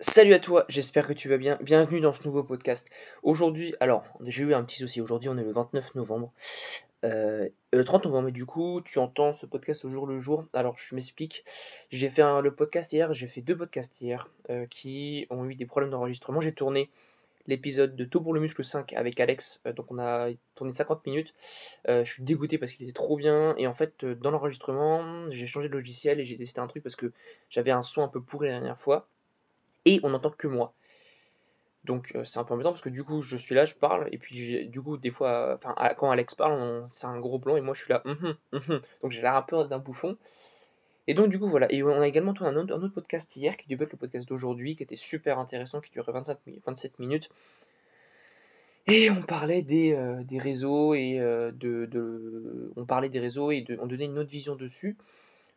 Salut à toi, j'espère que tu vas bien. Bienvenue dans ce nouveau podcast. Aujourd'hui, alors, j'ai eu un petit souci. Aujourd'hui, on est le 29 novembre. Euh, le 30 novembre, et du coup, tu entends ce podcast au jour le jour. Alors, je m'explique. J'ai fait le podcast hier, j'ai fait deux podcasts hier euh, qui ont eu des problèmes d'enregistrement. J'ai tourné l'épisode de Tout pour le muscle 5 avec Alex. Euh, donc, on a tourné 50 minutes. je suis dégoûté parce qu'il était trop bien. Et en fait, dans l'enregistrement, j'ai changé de logiciel et j'ai testé un truc parce que j'avais un son un peu pourri la dernière fois et on n'entend que moi. Donc euh, c'est un peu embêtant parce que du coup je suis là, je parle, et puis du coup des fois, enfin quand Alex parle, c'est un gros plan et moi je suis là, hum, hum, hum, donc j'ai l'air un peu d'un bouffon. Et donc du coup voilà, et on a également tourné un autre, podcast hier qui être le podcast d'aujourd'hui, qui était super intéressant, qui durait 25, 27 minutes. Et on parlait des, euh, des réseaux et euh, de, on parlait des réseaux et on donnait une autre vision dessus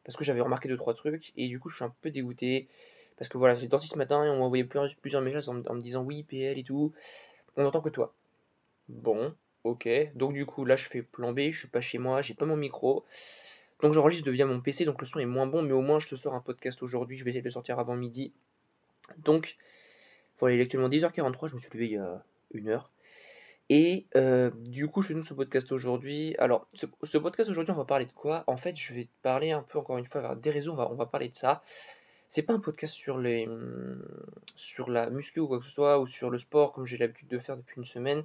parce que j'avais remarqué deux trois trucs et du coup je suis un peu dégoûté. Parce que voilà, j'ai sorti ce matin et on m'a envoyé plusieurs, messages en, me disant oui, PL et tout. On n'entend que toi. Bon, ok. Donc du coup, là, je fais plan B, je suis pas chez moi, j'ai pas mon micro. Donc j'enregistre via mon PC, donc le son est moins bon, mais au moins je te sors un podcast aujourd'hui. Je vais essayer de le sortir avant midi. Donc, voilà, il est actuellement 10h43, je me suis levé il y a une heure. Et euh, du coup, je fais donc ce podcast aujourd'hui. Alors, ce, podcast aujourd'hui, on va parler de quoi? En fait, je vais parler un peu, encore une fois, des réseaux, on va, on va parler de ça. C'est pas un podcast sur les hum, sur la muscu ou quoi que ce soit ou sur le sport comme j'ai l'habitude de faire depuis une semaine.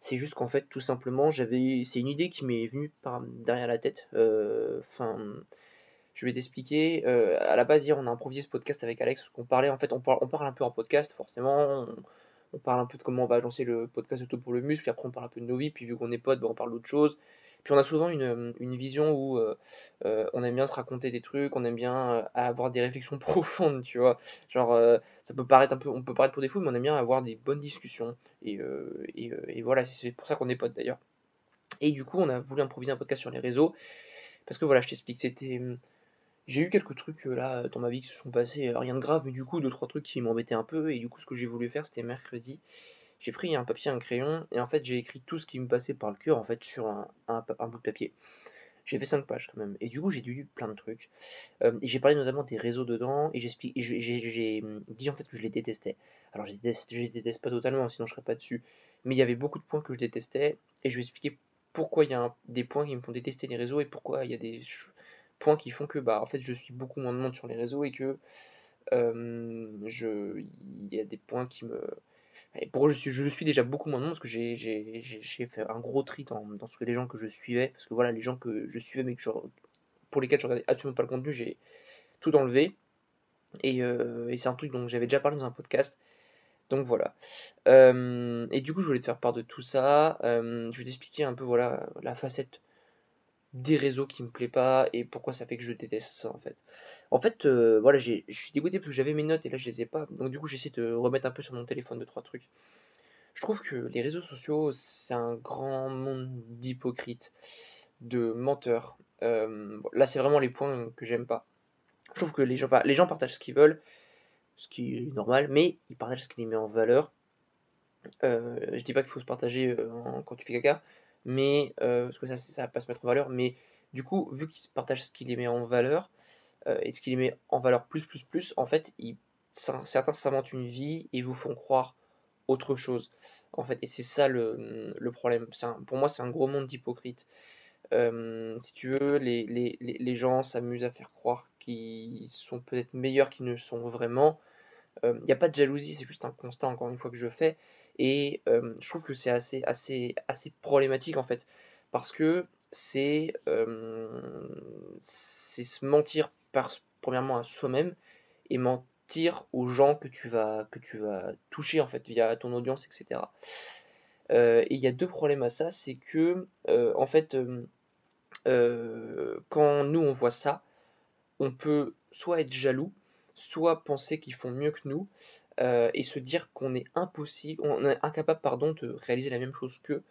C'est juste qu'en fait tout simplement j'avais c'est une idée qui m'est venue par derrière la tête. Euh, enfin je vais t'expliquer. Euh, à la base hier on a improvisé ce podcast avec Alex on parlait en fait on parle, on parle un peu en podcast forcément. On, parle un peu de comment on va lancer le podcast tout pour le muscle, après on parle un peu de nos vies, puis vu qu'on est potes, ben, on parle d'autre chose. Puis on a souvent une, une vision où euh, euh, on aime bien se raconter des trucs, on aime bien euh, avoir des réflexions profondes, tu vois. Genre, ça peut paraître un peu, on peut paraître pour des fous, mais on aime bien avoir des bonnes discussions. Et, et, et voilà, c'est pour ça qu'on est potes d'ailleurs. Et du coup, on a voulu improviser un podcast sur les réseaux. Parce que voilà, je t'explique, c'était. J'ai eu quelques trucs là dans ma vie qui se sont passés, rien de grave, mais du coup, deux trois trucs qui m'embêtaient un peu. Et du coup, ce que j'ai voulu faire, c'était mercredi j'ai pris un papier, un crayon, et en fait j'ai écrit tout ce qui me passait par le cœur en fait sur un, bout de papier. J'ai fait 5 pages quand même, et du coup j'ai lu plein de trucs. Euh, j'ai parlé notamment des réseaux dedans, et j'ai hum, dit en fait que je les détestais. Alors je, déteste, les déteste pas totalement, sinon je serais pas dessus. Mais il y avait beaucoup de points que je détestais, et je vais expliquer pourquoi il y a des points qui me font détester les réseaux, et pourquoi il y a des points qui font que bah en fait je suis beaucoup moins de monde sur les réseaux, et que euh, je il y a des points qui me et pour je suis, je suis déjà beaucoup moins de monde parce que j'ai fait un gros tri dans, dans ce que les gens que je suivais. Parce que voilà, les gens que je suivais mais pour lesquels je regardais absolument pas le contenu, j'ai tout enlevé. Et, euh, et c'est un truc dont j'avais déjà parlé dans un podcast. Donc voilà. Euh, et du coup, je voulais te faire part de tout ça. Euh, je vais t'expliquer un peu voilà la facette des réseaux qui me plaît pas et pourquoi ça fait que je déteste ça en fait. En fait, euh, voilà, je suis dégoûté parce que j'avais mes notes et là je les ai pas. Donc du coup, j'essaie de remettre un peu sur mon téléphone de trois trucs. Je trouve que les réseaux sociaux, c'est un grand monde d'hypocrites, de menteurs. Euh, là, c'est vraiment les points que j'aime pas. Je trouve que les gens, les gens partagent ce qu'ils veulent, ce qui est normal, mais ils partagent ce qui les en valeur. Euh, je dis pas qu'il faut se partager quand tu fais caca, mais parce que ça, ça va pas se mettre en valeur. Mais du coup, vu qu'ils partagent ce qui les en valeur, euh, et ce qui les met en valeur plus plus plus, en fait, ils, certains s'inventent une vie et vous font croire autre chose. En fait, et c'est ça le, le problème. pour moi, c'est un gros monde d'hypocrites. Euh, si tu veux, les, les, les gens s'amusent à faire croire qu'ils sont peut-être meilleurs qu'ils ne sont vraiment. Il euh, n'y a pas de jalousie, c'est juste un constat, encore une fois, que je fais. Et je trouve que c'est assez, assez, assez problématique, en fait. Parce que c'est c'est se mentir premièrement à soi-même et mentir aux gens que tu vas, que tu vas toucher en fait via ton audience, etc. Euh, et il y a deux problèmes à ça, c'est que euh, en fait, euh, quand nous on voit ça, on peut soit être jaloux, soit penser qu'ils font mieux que nous, et se dire qu'on est impossible, on est incapable pardon de réaliser la même chose qu'eux,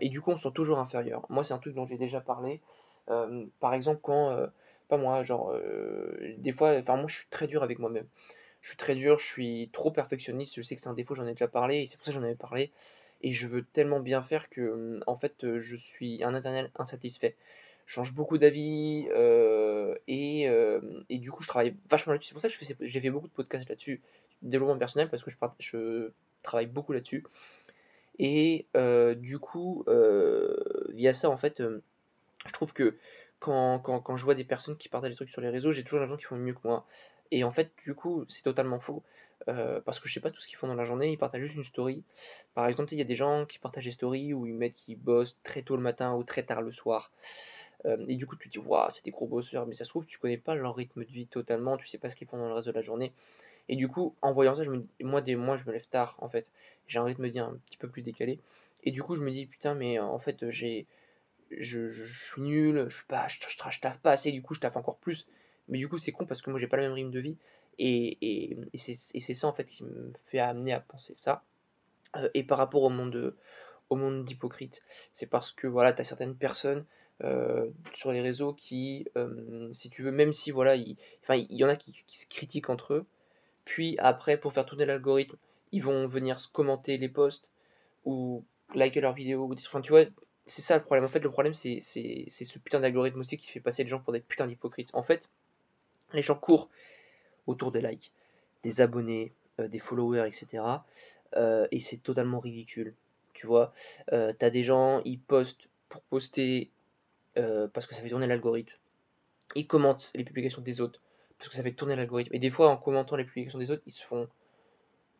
et du coup on se sent toujours inférieur. Moi c'est un truc dont j'ai déjà parlé. par exemple quand moi, genre, euh, des fois, enfin, moi, je suis très dur avec moi-même. Je suis très dur, je suis trop perfectionniste, je sais que c'est un défaut, j'en ai déjà parlé, et c'est pour ça que j'en avais parlé. Et je veux tellement bien faire que, en fait, je suis un éternel insatisfait. change beaucoup d'avis euh, et, euh, et, du coup je travaille vachement là-dessus. C'est pour ça que j'ai fait beaucoup de podcasts là-dessus, développement personnel, parce que je, je travaille beaucoup là-dessus. Et euh, du coup, via ça, en fait, je trouve que quand, quand, quand, je vois des personnes qui partagent des trucs sur les réseaux, j'ai toujours l'impression qu'ils font mieux que moi. Et en fait, du coup, c'est totalement faux. parce que je sais pas tout ce qu'ils font dans la journée, ils partagent juste une story. Par exemple, il y a des gens qui partagent des stories où ils mettent qu'ils bossent très tôt le matin ou très tard le soir. Euh, et du coup, tu te dis, waouh, c'est des gros bosseurs, mais ça se trouve, tu connais pas leur rythme de vie totalement, tu sais pas ce qu'ils font dans le reste de la journée. Et du coup, en voyant ça, je me, moi, des je me lève tard, en fait. J'ai un rythme de vie un petit peu plus décalé. Et du coup, je me dis, putain, mais en fait, j'ai. Je, suis nul, je, suis pas, je, je, taffe pas assez, du coup, je taffe encore plus. Mais du coup, c'est con parce que moi, j'ai pas le même rythme de vie. Et, c'est ça, en fait, qui me fait amener à penser ça. Euh, et par rapport au monde, au monde d'hypocrite, c'est parce que, voilà, tu as certaines personnes euh, sur les réseaux qui, euh, si tu veux, même si voilà, il, y en a qui, se critiquent entre eux, puis après, pour faire tourner l'algorithme, ils vont venir commenter les posts ou liker leurs vidéos ou enfin, tu vois, c'est ça le problème. En fait, le problème, c'est ce putain d'algorithme aussi qui fait passer les gens pour des putains d'hypocrites. En fait, les gens courent autour des likes, des abonnés, euh, des followers, etc. et c'est totalement ridicule. Tu vois, t'as des gens, ils postent pour poster euh, parce que ça fait tourner l'algorithme. Ils commentent les publications des autres parce que ça fait tourner l'algorithme. Et des fois, en commentant les publications des autres, ils se font.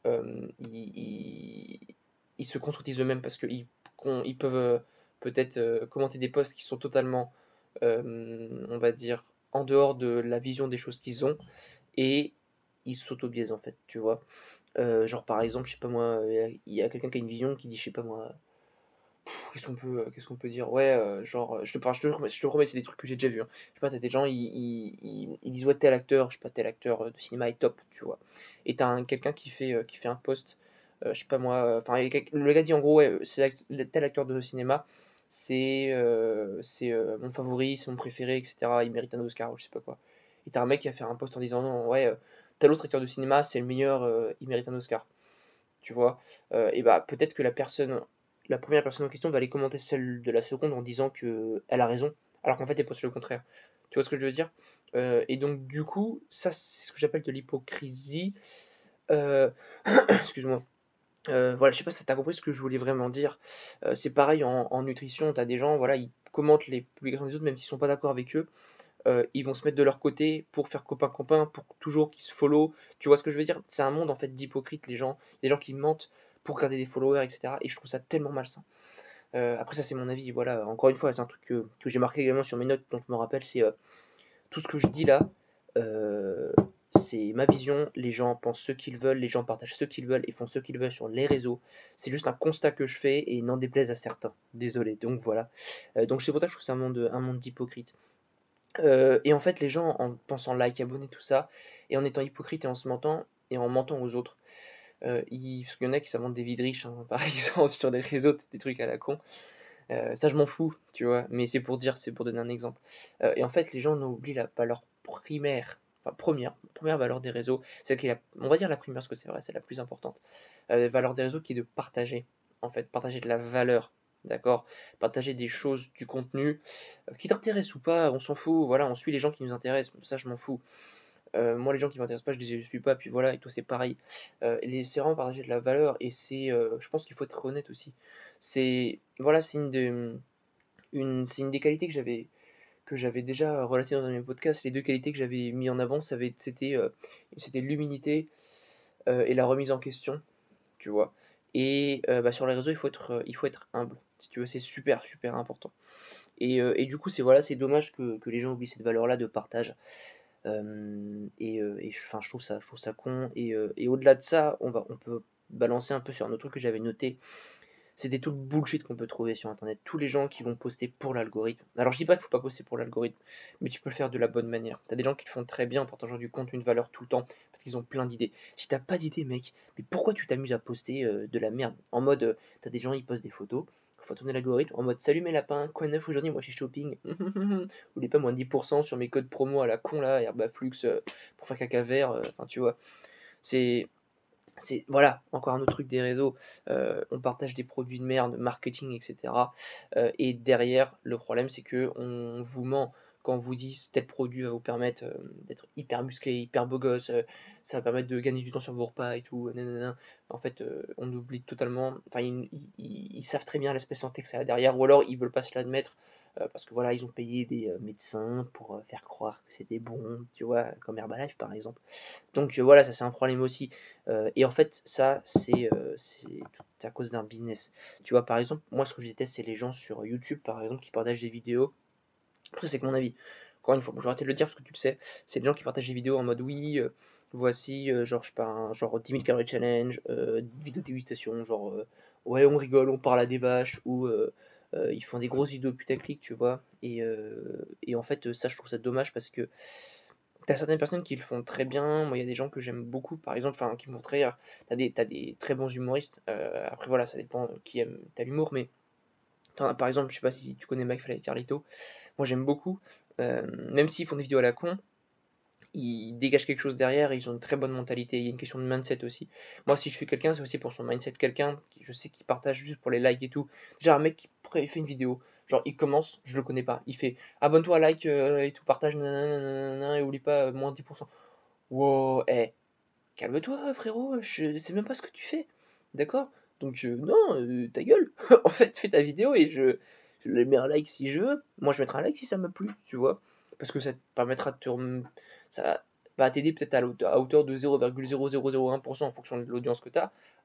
Euh, ils, se contredisent eux-mêmes parce qu'ils ils peuvent euh, peut-être commenter des posts qui sont totalement, on va dire, en dehors de la vision des choses qu'ils ont et ils s'auto-biaisent en fait, tu vois. genre par exemple, je sais pas moi, il y a quelqu'un qui a une vision qui dit, je sais pas moi, qu'est-ce qu'on peut, qu'est-ce qu'on peut dire? Ouais, euh, genre, je te, je te, promets, c'est des trucs que j'ai déjà vu. Hein. Je sais pas, t'as des gens, ils, disent ouais, tel acteur, je sais pas, tel acteur de cinéma est top, tu vois. Et t'as quelqu'un qui fait, euh, qui fait un post, euh, je sais pas moi, enfin, le gars dit en gros, ouais, c'est tel acteur de cinéma, c'est c'est mon favori, c'est mon préféré, etc. Il mérite un Oscar ou je sais pas quoi. Et t'as un mec qui a fait un post en disant non, ouais, tel autre acteur de cinéma, c'est le meilleur, il mérite un Oscar. Tu vois, et bah peut-être que la personne la première personne en question va aller commenter celle de la seconde en disant que elle a raison, alors qu'en fait elle pense le contraire. Tu vois ce que je veux dire? Euh, Et donc du coup, ça c'est ce que j'appelle de l'hypocrisie. Euh, excuse-moi. Euh, voilà, je sais pas si t'as compris ce que je voulais vraiment dire. c'est pareil en, nutrition, t'as des gens, voilà, ils commentent les publications des autres même s'ils sont pas d'accord avec eux. ils vont se mettre de leur côté pour faire copain-copain, pour toujours qu'ils se follow. Tu vois ce que je veux dire? C'est un monde en fait d'hypocrites, les gens, des gens qui mentent pour garder des followers, etc. Et je trouve ça tellement malsain. Euh, après, ça, c'est mon avis. Voilà, encore une fois, c'est un truc que, j'ai marqué également sur mes notes, dont je me rappelle, c'est euh, tout ce que je dis là. Euh, c'est ma vision. Les gens pensent ce qu'ils veulent, les gens partagent ce qu'ils veulent et font ce qu'ils veulent sur les réseaux. C'est juste un constat que je fais et n'en déplaise à certains. Désolé. Donc voilà. donc c'est pour ça que je trouve c'est un monde, un d'hypocrite. et en fait, les gens, en pensant like, abonner, tout ça, et en étant hypocrite et en se mentant, et en mentant aux autres, euh, parce qu'il y en a qui s'inventent des vies de riches, hein, par exemple, sur des réseaux, des trucs à la con. Euh, ça, je m'en fous, tu vois, mais c'est pour dire, c'est pour donner un exemple. Euh, et en fait, les gens oublient la valeur primaire, enfin première, première valeur des réseaux, c'est qui est, on va dire la primaire parce que c'est vrai, c'est la plus importante. la valeur des réseaux qui est de partager, en fait, partager de la valeur, d'accord? Partager des choses, du contenu, qui t'intéressent ou pas, on s'en fout, voilà, on suit les gens qui nous intéressent, ça je m'en fous. Euh, moi, les gens qui m'intéressent pas, je les suis pas, puis voilà, et toi, c'est pareil. Euh, c'est vraiment partager de la valeur, et c'est, euh, je pense qu'il faut être honnête aussi. C'est, voilà, c'est une, une des qualités que j'avais que j'avais déjà relaté dans un de mes podcasts. Les deux qualités que j'avais mis en avant, c'était euh, l'humilité et la remise en question, tu vois. Et bah, sur les réseaux, il faut être, il faut être humble, si tu veux, c'est super, super important. Et, et, du coup, c'est voilà, dommage que, les gens oublient cette valeur-là de partage. Euh, et, euh, enfin, je trouve ça, je trouve ça con. Et, euh, et au-delà de ça, on, va, on peut balancer un peu sur un autre truc que j'avais noté. C'était tout le bullshit qu'on peut trouver sur internet. Tous les gens qui vont poster pour l'algorithme. Alors je dis pas qu'il faut pas poster pour l'algorithme, mais tu peux le faire de la bonne manière. T'as des gens qui le font très bien en partageant du contenu de valeur tout le temps, parce qu'ils ont plein d'idées. Si t'as pas d'idées, mec, mais pourquoi tu t'amuses à poster de la merde? En mode, t'as des gens, ils postent des photos, faut tourner l'algorithme en mode salut mes lapins, quoi neuf aujourd'hui, moi je suis shopping. N'oubliez pas moins de 10% sur mes codes promo à la con là, Herbaflux euh, pour faire caca vert, euh, enfin tu vois. C'est c'est voilà, encore un autre truc des réseaux, euh, on partage des produits de merde, marketing, etc. Euh, et derrière, le problème c'est que on vous ment quand on vous dit tel produit va vous permettre euh, d'être hyper musclé, hyper beau gosse, ça va permettre de gagner du temps sur vos repas et tout, en fait on oublie totalement, enfin ils, savent très bien l'aspect santé que ça a derrière, ou alors ils veulent pas se l'admettre, parce que voilà, ils ont payé des médecins pour faire croire que c'était bon, tu vois, comme Herbalife par exemple. Donc voilà, ça c'est un problème aussi. Et en fait, ça c'est à cause d'un business. Tu vois, par exemple, moi ce que je déteste, c'est les gens sur YouTube par exemple qui partagent des vidéos. Après, c'est que mon avis. Encore une fois, bon, je vais de le dire parce que tu le sais, c'est des gens qui partagent des vidéos en mode oui, voici, genre, je un genre 10 000 calories challenge, vidéo dégustation, genre, ouais, on rigole, on parle à des vaches, ou euh, ils font des grosses vidéos putaclic, tu vois. Et, euh, et, en fait, ça, je trouve ça dommage parce que t'as certaines personnes qui le font très bien. Moi, il y a des gens que j'aime beaucoup, par exemple, enfin, qui me font très. T'as des, as des très bons humoristes. Euh, après, voilà, ça dépend qui aime t'as l'humour, mais par exemple, je sais pas si tu connais McFly et Carlito. Moi, j'aime beaucoup. même s'ils font des vidéos à la con, ils dégagent quelque chose derrière, ils ont une très bonne mentalité, il y a une question de mindset aussi. Moi, si je suis quelqu'un, c'est aussi pour son mindset, quelqu'un qui je sais qui partage juste pour les likes et tout. Déjà, un mec qui fait une vidéo, genre il commence, je le connais pas, il fait abonne-toi, like euh, et tout, partage, nanana, et oublie pas euh, moins 10%. Wow, eh, calme-toi frérot, je sais même pas ce que tu fais, d'accord? Donc euh, non, ta gueule, en fait fais ta vidéo et je, je mets un like si je veux, moi je mettrai un like si ça m'a plu, tu vois, parce que ça te permettra de te... ça va t'aider peut-être à, hauteur de 0,0001% en fonction de l'audience que tu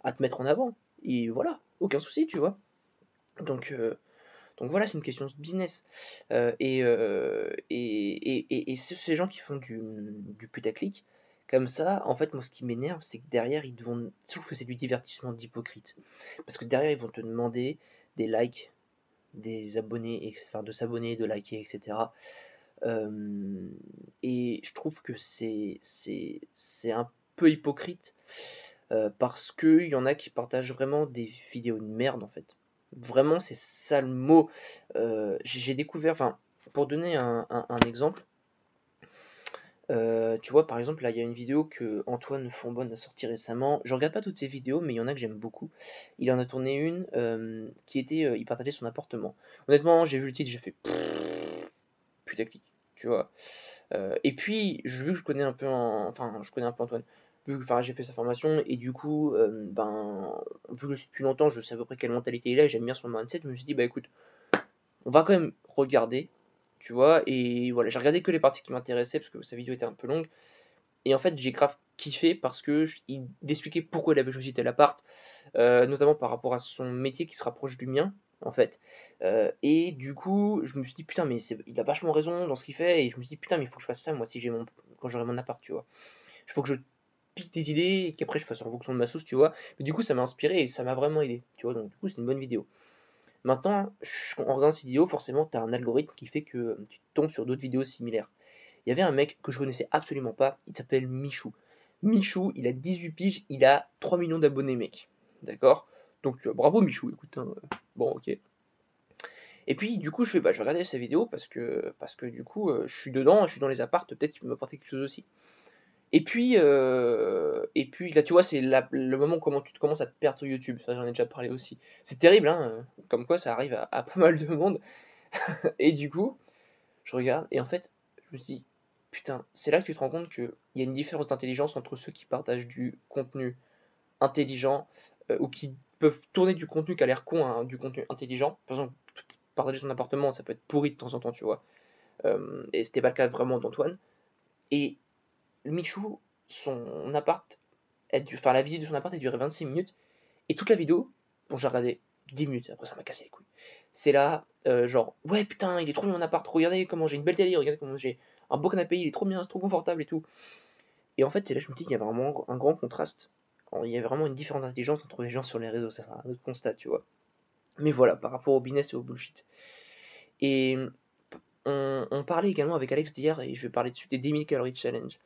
à te mettre en avant, et voilà, aucun souci, tu vois. Donc, euh, donc voilà, c'est une question de business. Euh, euh, et, et, et, ces gens qui font du, du putaclic, comme ça, en fait, moi, ce qui m'énerve, c'est que derrière, ils vont. Je que c'est du divertissement d'hypocrite. Parce que derrière, ils vont te demander des likes, des abonnés, enfin, de s'abonner, de liker, etc. et je trouve que c'est un peu hypocrite parce qu'il y en a qui partagent vraiment des vidéos de merde en fait. Vraiment, c'est ça le mot. Euh, j'ai découvert, enfin, pour donner un, exemple, euh, tu vois, par exemple, là, il y a une vidéo que Antoine Fonbonne a sorti récemment. Je regarde pas toutes ses vidéos, mais il y en a que j'aime beaucoup. Il en a tourné une euh, qui était, il partageait son appartement. Honnêtement, j'ai vu le titre, j'ai fait putaclic, tu vois. et puis, vu que je connais un peu, enfin, je connais un peu Antoine enfin, j'ai fait sa formation et du coup, euh, ben, vu que je suis depuis longtemps, je sais à peu près quelle mentalité il a, j'aime bien son mindset, je me suis dit, bah écoute, on va quand même regarder, tu vois, et voilà, j'ai regardé que les parties qui m'intéressaient parce que sa vidéo était un peu longue, et en fait, j'ai grave kiffé parce que expliquait pourquoi il avait choisi tel appart, euh, notamment par rapport à son métier qui se rapproche du mien, en fait. Euh, et du coup, je me suis dit, putain, mais il a vachement raison dans ce qu'il fait, et je me suis dit, putain, mais il faut que je fasse ça, moi, si j'ai mon, quand j'aurai mon appart, tu vois. Il faut que je des idées et qu'après je fasse en fonction de ma sauce, tu vois. Mais du coup, ça m'a inspiré et ça m'a vraiment aidé, tu vois. Donc, du coup, c'est une bonne vidéo. Maintenant, en regardant cette vidéo, forcément, tu un algorithme qui fait que tu tombes sur d'autres vidéos similaires. Il y avait un mec que je connaissais absolument pas, il s'appelle Michou. Michou, il a 18 piges, il a 3 millions d'abonnés, mec. D'accord? Donc, euh, bravo Michou, écoute. Hein. Bon, ok. Et puis, du coup, je fais, bah, je regarder sa vidéo parce que, parce que du coup, euh, je suis dedans, je suis dans les appartes, peut-être qu'il peut m'apporter quelque chose aussi. Et puis, euh, et puis là, tu vois, c'est le moment où tu commences à te perdre sur YouTube. Ça, j'en ai déjà parlé aussi. C'est terrible, hein, comme quoi ça arrive à, pas mal de monde. et du coup, je regarde, et en fait, je me dis, putain, c'est là que tu te rends compte qu'il y a une différence d'intelligence entre ceux qui partagent du contenu intelligent euh, ou qui peuvent tourner du contenu qui a l'air con, hein, du contenu intelligent. Par exemple, partager son appartement, ça peut être pourri de temps en temps, tu vois. Euh, et c'était pas le cas vraiment d'Antoine. Michou, son appart, enfin la visite de son appart a duré 26 minutes. Et toute la vidéo, bon j'ai regardé 10 minutes, après ça m'a cassé les couilles. C'est là, euh, genre, ouais putain, il est trop bien mon appart, regardez comment j'ai une belle télé, regardez comment j'ai un beau canapé, il est trop bien, c'est trop confortable et tout. Et en fait, c'est là je me dis qu'il y a vraiment un grand contraste. Il y a vraiment une différence d'intelligence entre les gens sur les réseaux, c'est un autre constat, tu vois. Mais voilà, par rapport au business et au bullshit. Et on, parlait également avec Alex d'hier, et je vais parler dessus des 10 000 calories challenge.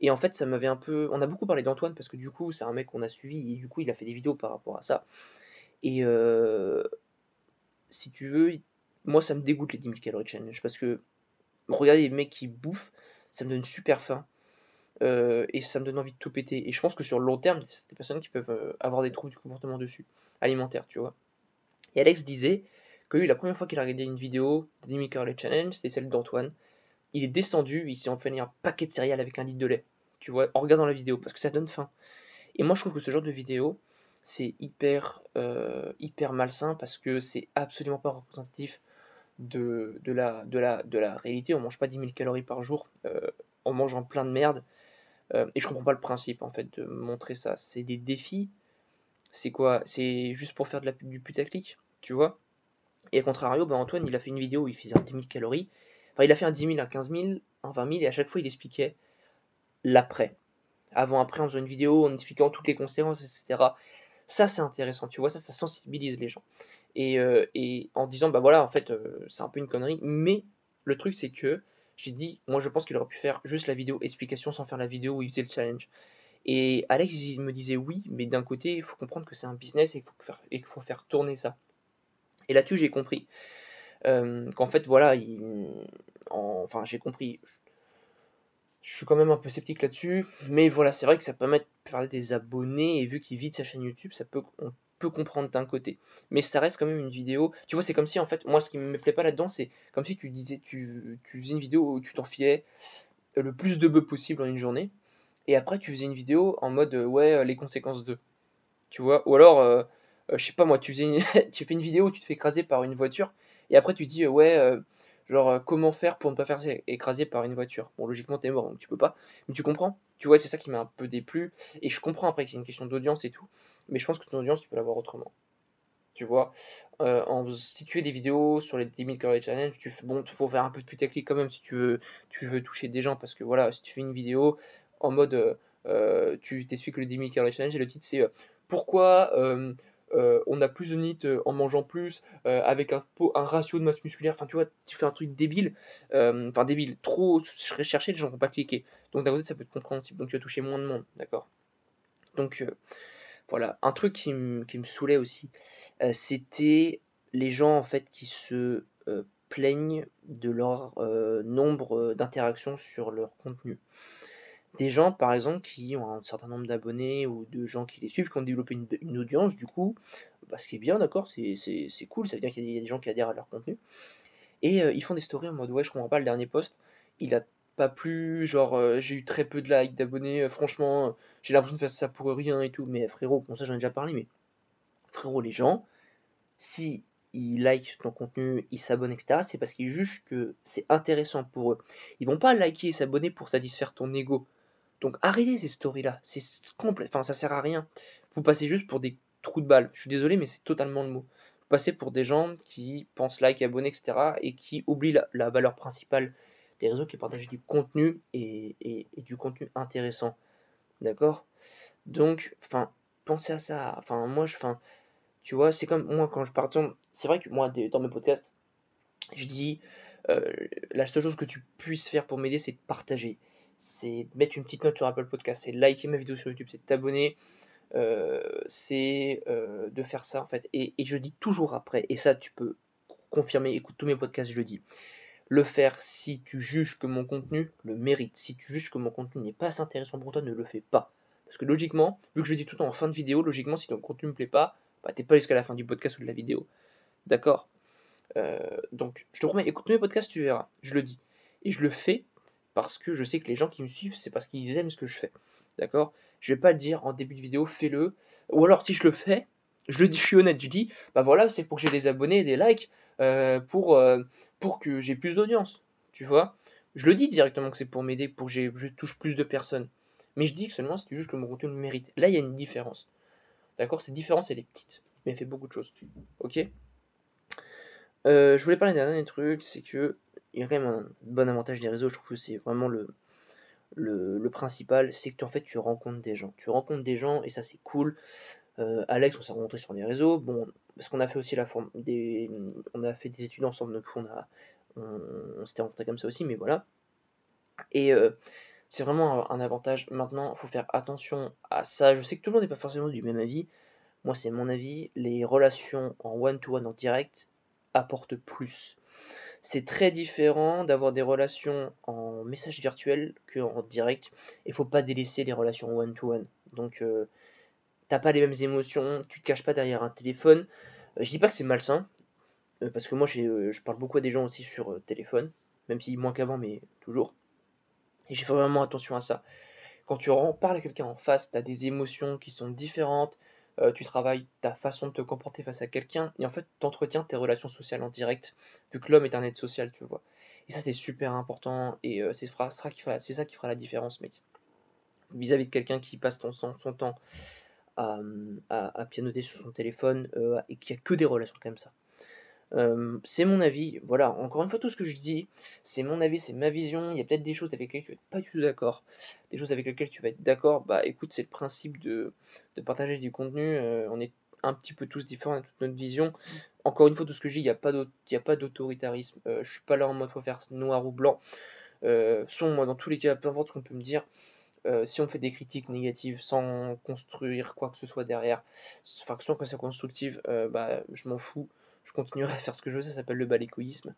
Et en fait, ça m'avait un peu. On a beaucoup parlé d'Antoine parce que du coup, c'est un mec qu'on a suivi et du coup, il a fait des vidéos par rapport à ça. Et euh, si tu veux, moi, ça me dégoûte les 10 000 calories challenge parce que regarder les mecs qui bouffent, ça me donne super faim. et ça me donne envie de tout péter. Et je pense que sur le long terme, c'est des personnes qui peuvent avoir des troubles du comportement dessus, alimentaire, tu vois. Et Alex disait que lui, la première fois qu'il a regardé une vidéo d'Enemy Curly Challenge, c'était celle d'Antoine. Il est descendu, il s'est enflammé un paquet de céréales avec un litre de lait, tu vois, en regardant la vidéo, parce que ça donne faim. Et moi, je trouve que ce genre de vidéo, c'est hyper, euh, hyper malsain parce que c'est absolument pas représentatif de, de, la, de, la, de la réalité. On mange pas 10 000 calories par jour euh, en mangeant plein de merde. Euh, et je comprends pas le principe en fait de montrer ça. C'est des défis. C'est quoi? C'est juste pour faire de la, du putaclic, tu vois? Et à contrario, bah, Antoine, il a fait une vidéo où il faisait un 10 000 calories. Enfin, il a fait un 10 000, un 15 000, un 20 000, et à chaque fois, il expliquait l'après. Avant, après, en faisant une vidéo, en expliquant toutes les conséquences, etc. Ça, c'est intéressant, tu vois, ça, ça sensibilise les gens. Et, euh, en disant, bah voilà, en fait, euh, c'est un peu une connerie, mais le truc, c'est que j'ai dit, moi, je pense qu'il aurait pu faire juste la vidéo explication sans faire la vidéo où il faisait le challenge. Et Alex, il me disait oui, mais d'un côté, il faut comprendre que c'est un business et qu'il faut, faire tourner ça. Et là-dessus, j'ai compris. Euh, qu'en fait, voilà, il, enfin, j'ai compris. Je suis quand même un peu sceptique là-dessus, mais voilà, c'est vrai que ça permet de faire des abonnés, et vu qu'il vide sa chaîne YouTube, ça peut, on peut comprendre d'un côté. Mais ça reste quand même une vidéo. Tu vois, c'est comme si, en fait, moi, ce qui me plaît pas là-dedans, c'est comme si tu disais, tu, tu faisais une vidéo où tu t'enfilais le plus de bœufs possible en une journée, et après, tu faisais une vidéo en mode, ouais, les conséquences de. Tu vois, ou alors, euh, euh, je sais pas moi, tu, faisais tu fais une vidéo où tu te fais écraser par une voiture, et après, tu dis, ouais, euh, Genre, euh, comment faire pour ne pas faire écraser par une voiture? Bon, logiquement, t'es mort, donc tu peux pas. Mais tu comprends Tu vois, c'est ça qui m'a un peu déplu. Et je comprends après qu'il y a une question d'audience et tout. Mais je pense que ton audience, tu peux l'avoir autrement. Tu vois euh, en, Si tu fais des vidéos sur les 10 000 Curry Challenge, tu bon, faut faire un peu de putaclic quand même si tu veux, tu veux toucher des gens. Parce que voilà, si tu fais une vidéo en mode. Euh, tu t'expliques le 10 000 Curry Challenge et le titre c'est Pourquoi euh, on a plus de NIT euh, en mangeant plus, euh, avec un, un, ratio de masse musculaire, enfin tu vois, tu fais un truc débile, enfin débile, trop recherché, les gens vont pas cliquer. Donc d'un côté ça peut être compréhensible, donc tu vas toucher moins de monde, d'accord? Donc voilà, un truc qui, qui me saoulait aussi, c'était les gens en fait qui se plaignent de leur nombre d'interactions sur leur contenu des gens, par exemple, qui ont un certain nombre d'abonnés ou de gens qui les suivent, qui ont développé une, audience, du coup, bah, ce qui est bien, d'accord, c'est cool, ça veut dire qu'il y a des gens qui adhèrent à leur contenu. Et euh, ils font des stories en mode, ouais, je comprends pas, le dernier post, il a pas plu, genre, euh, j'ai eu très peu de likes, d'abonnés, euh, franchement, j'ai l'impression de faire ça pour rien et tout. Mais frérot, bon, ça j'en ai déjà parlé, mais frérot, les gens, si ils likent ton contenu, ils s'abonnent, etc., c'est parce qu'ils jugent que c'est intéressant pour eux. Ils vont pas liker et s'abonner pour satisfaire ton ego. Donc arrêtez ces stories-là, c'est complet, enfin ça sert à rien. Vous passez juste pour des trous de balles. Je suis désolé, mais c'est totalement le mot. Vous passez pour des gens qui pensent like, abonner, etc. et qui oublient la, valeur principale des réseaux, qui partagent du contenu et, du contenu intéressant. D'accord? Donc, enfin, pensez à ça. Enfin, moi, je, enfin, tu vois, c'est comme moi quand je partage. C'est vrai que moi, dans mes podcasts, je dis euh, la seule chose que tu puisses faire pour m'aider, c'est de partager c'est mettre une petite note sur Apple Podcast, c'est liker ma vidéo sur YouTube, c'est t'abonner, euh, c'est euh, de faire ça en fait. Et, je dis toujours après, et ça tu peux confirmer, écoute tous mes podcasts, je le dis, le faire si tu juges que mon contenu le mérite. Si tu juges que mon contenu n'est pas assez intéressant pour toi, ne le fais pas. Parce que logiquement, vu que je le dis tout le temps en fin de vidéo, logiquement, si ton contenu ne me plaît pas, bah, t'es pas jusqu'à la fin du podcast ou de la vidéo. D'accord? Euh, Donc, je te promets, écoute mes podcasts, tu verras. Je le dis. Et je le fais parce que je sais que les gens qui me suivent, c'est parce qu'ils aiment ce que je fais. D'accord? Je vais pas le dire en début de vidéo, fais-le. Ou alors si je le fais, je le dis, je suis honnête, je dis, bah voilà, c'est pour que j'ai des abonnés des likes, euh, pour, euh, pour que j'ai plus d'audience. Tu vois? Je le dis directement que c'est pour m'aider, pour que je touche plus de personnes. Mais je dis que seulement si tu juges que mon contenu me mérite. Là, il y a une différence. D'accord? Cette différence, elle est petite. Mais elle fait beaucoup de choses. Ok? Euh, Je voulais parler d'un dernier truc, c'est que il y a quand même un bon avantage des réseaux, je trouve que c'est vraiment le, principal, c'est que en fait tu rencontres des gens. Tu rencontres des gens et ça c'est cool. Euh, Alex, on s'est rencontré sur les réseaux, bon, parce qu'on a fait aussi la forme des. On a fait des études ensemble, donc on s'était rencontré comme ça aussi, mais voilà. Et euh, c'est vraiment un, avantage. Maintenant, il faut faire attention à ça. Je sais que tout le monde n'est pas forcément du même avis. Moi, c'est mon avis. Les relations en one-to-one -one en direct apportent plus c'est très différent d'avoir des relations en message virtuel qu'en direct. Il faut pas délaisser les relations one-to-one. Donc, euh, t'as pas les mêmes émotions, tu te caches pas derrière un téléphone. Euh, je dis pas que c'est malsain, euh, parce que moi je parle beaucoup à des gens aussi sur téléphone, même si moins qu'avant, mais toujours. Et j'ai fait vraiment attention à ça. Quand tu parles à quelqu'un en face, tu as des émotions qui sont différentes, euh, tu travailles ta façon de te comporter face à quelqu'un, et en fait, tu entretiens tes relations sociales en direct, vu que l'homme est un être social, tu vois. Et ça, c'est super important, et euh, c'est ça qui fera la différence, mec. Vis-à-vis de quelqu'un qui passe son, son temps à, pianoter sur son téléphone, euh, et qui a que des relations comme ça. C'est mon avis, voilà, encore une fois, tout ce que je dis, c'est mon avis, c'est ma vision. Il y a peut-être des choses avec lesquelles tu vas être pas du tout d'accord, des choses avec lesquelles tu vas être d'accord. Bah écoute, c'est le principe de, partager du contenu. Euh, on est un petit peu tous différents, dans toute notre vision. Encore une fois, tout ce que je dis, il n'y a pas d'autoritarisme. Euh, je suis pas là en mode faut faire noir ou blanc. Euh, moi, dans tous les cas, peu importe ce qu'on peut me dire, si on fait des critiques négatives sans construire quoi que ce soit derrière, enfin, que c'est constructive, bah, je m'en fous continuerai à faire ce que je veux, ça s'appelle le balécoïsme.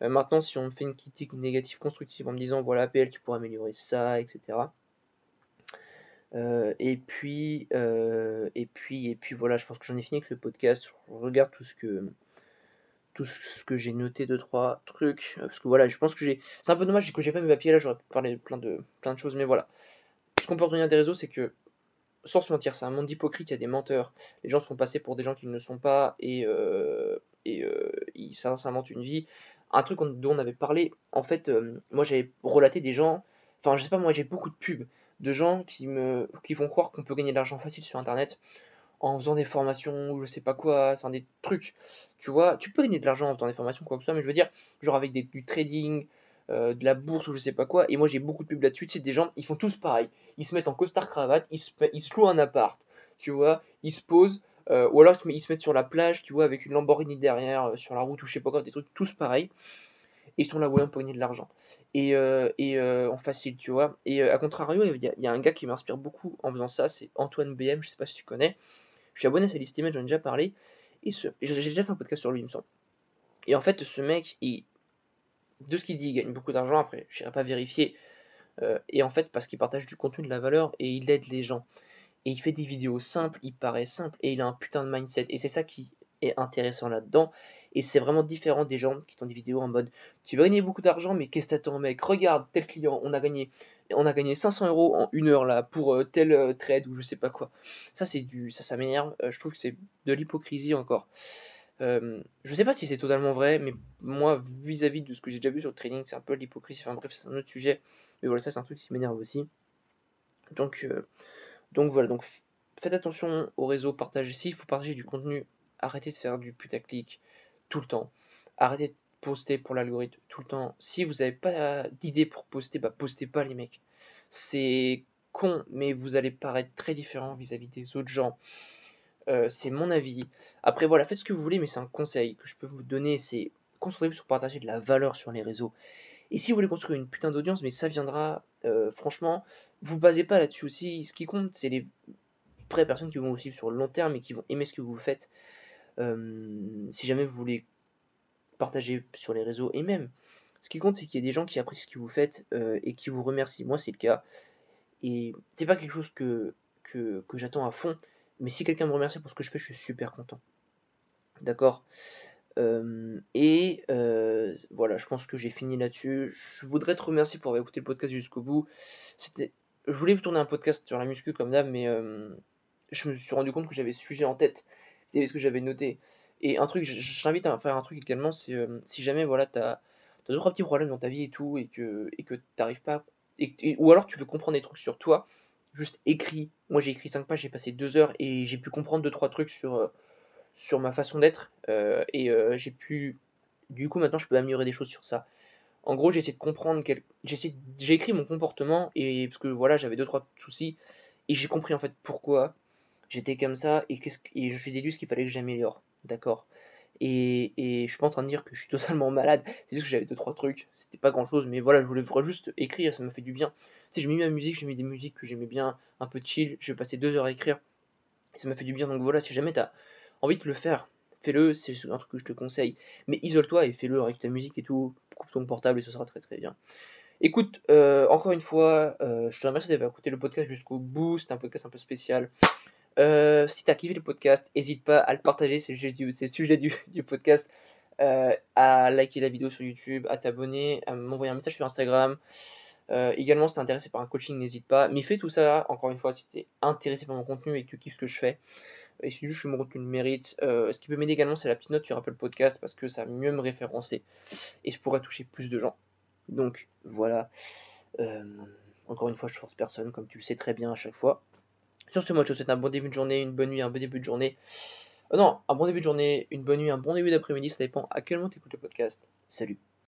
Maintenant, si on fait une critique négative constructive en me disant voilà, PL, tu pourrais améliorer ça, etc. Euh, et puis, euh, et puis, et puis voilà, je pense que j'en ai fini avec ce podcast. Je regarde tout ce que, tout ce que j'ai noté, deux trois trucs, parce que voilà, je pense que j'ai, c'est un peu dommage que j'ai pas mes papiers là, j'aurais pu parler plein de, plein de choses, mais voilà. Ce qu'on peut retenir des réseaux, c'est que sans se mentir, c'est un monde hypocrite, il y a des menteurs. Les gens se font passer pour des gens qui ne sont pas et, euh, et euh, ils s'inventent une vie. Un truc dont on avait parlé, en fait, euh, moi j'avais relaté des gens, enfin je sais pas, moi j'ai beaucoup de pubs de gens qui me qui font croire qu'on peut gagner de l'argent facile sur internet en faisant des formations ou je sais pas quoi, enfin des trucs. Tu vois, tu peux gagner de l'argent en faisant des formations, quoi que ce soit, mais je veux dire, genre avec du trading, euh, de la bourse ou je sais pas quoi. Et moi j'ai beaucoup de pubs là-dessus. C'est des gens, ils font tous pareil. Ils se mettent en costard cravate, ils se, ils louent un appart, tu vois. Ils se posent, euh, ou alors ils se mettent sur la plage, tu vois, avec une Lamborghini derrière, euh, sur la route ou je sais pas quoi, des trucs tous pareils. Et ils sont là, voyant pour gagner de l'argent. Et, et en facile, tu vois. Et à contrario, il y, a un gars qui m'inspire beaucoup en faisant ça, c'est Antoine BM, je sais pas si tu connais. Je suis abonné à sa liste j'en ai déjà parlé. Et j'ai déjà fait un podcast sur lui, il me semble. Et en fait, ce mec, il, de ce qu'il dit, il gagne beaucoup d'argent. Après, je n'irai pas vérifier. Euh, et en fait, parce qu'il partage du contenu, de la valeur et il aide les gens. Et il fait des vidéos simples, il paraît simple et il a un putain de mindset. Et c'est ça qui est intéressant là-dedans. Et c'est vraiment différent des gens qui font des vidéos en mode Tu vas gagner beaucoup d'argent, mais qu'est-ce que t'attends, mec? Regarde, tel client, on a gagné. On a gagné 500 euros en une heure là pour euh, tel euh, trade ou je sais pas quoi. Ça, c'est du, ça, ça m'énerve. je trouve que c'est de l'hypocrisie encore. Euh, je sais pas si c'est totalement vrai, mais moi, vis-à-vis de ce que j'ai déjà vu sur le trading, c'est un peu l'hypocrisie. Enfin bref, c'est un autre sujet. Mais voilà, ça c'est un truc qui m'énerve aussi. Donc, euh, donc voilà, donc faites attention au réseau, partagez. S'il faut partager du contenu, arrêtez de faire du putaclic tout le temps. Arrêtez de poster pour l'algorithme tout le temps. Si vous n'avez pas d'idée pour poster, bah postez pas les mecs. C'est con, mais vous allez paraître très différent vis-à-vis des autres gens. Euh, c'est mon avis. Après, voilà, faites ce que vous voulez, mais c'est un conseil que je peux vous donner. C'est concentrez-vous sur partager de la valeur sur les réseaux. Et si vous voulez construire une putain d'audience, mais ça viendra, euh, franchement, vous basez pas là-dessus aussi. Ce qui compte, c'est les vraies personnes qui vont vous suivre sur le long terme et qui vont aimer ce que vous faites. Euh, si jamais vous voulez partager sur les réseaux, et même, ce qui compte, c'est qu'il y a des gens qui apprécient ce que vous faites et qui vous remercient. Moi, c'est le cas. Et c'est pas quelque chose que, que, j'attends à fond. Mais si quelqu'un me remercie pour ce que je fais, je suis super content. D'accord? Euh, Et euh, voilà, je pense que j'ai fini là-dessus. Je voudrais te remercier pour avoir écouté le podcast jusqu'au bout. C'était, je voulais vous tourner un podcast sur la muscu comme d'hab, mais euh, je me suis rendu compte que j'avais ce sujet en tête. Ce que j'avais noté. Et un truc, je, t'invite à faire un truc également, c'est si jamais voilà, tu as, deux trois petits problèmes dans ta vie et tout, et que et que t'arrives pas, ou alors tu veux comprendre des trucs sur toi, juste écrit. Moi j'ai écrit 5 pages, j'ai passé 2 heures et j'ai pu comprendre 2-3 trucs sur, euh, sur ma façon d'être. Euh, et euh, j'ai pu. Du coup maintenant je peux améliorer des choses sur ça. En gros j'ai essayé de comprendre. Quel... J'ai écrit mon comportement et parce que voilà j'avais 2-3 soucis. Et j'ai compris en fait pourquoi j'étais comme ça et, qu'est-ce... et je suis déduit ce qu'il fallait que j'améliore. D'accord? Et, et, je suis pas en train de dire que je suis totalement malade, c'est juste que j'avais 2-3 trucs, c'était pas grand chose, mais voilà, je voulais juste écrire, ça m'a fait du bien j'ai mis ma musique, j'ai mis des musiques que j'aimais bien, un peu chill, je passer deux heures à écrire, ça m'a fait du bien, donc voilà, si jamais t'as envie de le faire, fais-le, c'est un truc que je te conseille. Mais isole-toi et fais-le avec ta musique et tout, coupe ton portable et ce sera très très bien. Écoute, euh, encore une fois, euh, je te remercie d'avoir écouté le podcast jusqu'au bout. C'est un podcast un peu spécial. Euh, si tu as kiffé le podcast, n'hésite pas à le partager, c'est le sujet du, podcast, à liker la vidéo sur YouTube, à t'abonner, à m'envoyer un message sur Instagram. également, si tu es intéressé par un coaching, n'hésite pas. Mais fais tout ça, encore une fois, si tu es intéressé par mon contenu et que tu kiffes ce que je fais. Et si je me que le mérite. ce qui peut m'aider également, c'est la petite note sur Apple Podcast parce que ça va mieux me référencer et je pourrais toucher plus de gens. Donc voilà. Euh, encore une fois, je force personne, comme tu le sais très bien à chaque fois. Sur ce, moi je te souhaite un bon début de journée, une bonne nuit, un bon début de journée. Euh, non, un bon début de journée, une bonne nuit, un bon début d'après-midi, ça dépend à quel moment tu écoutes le podcast. Salut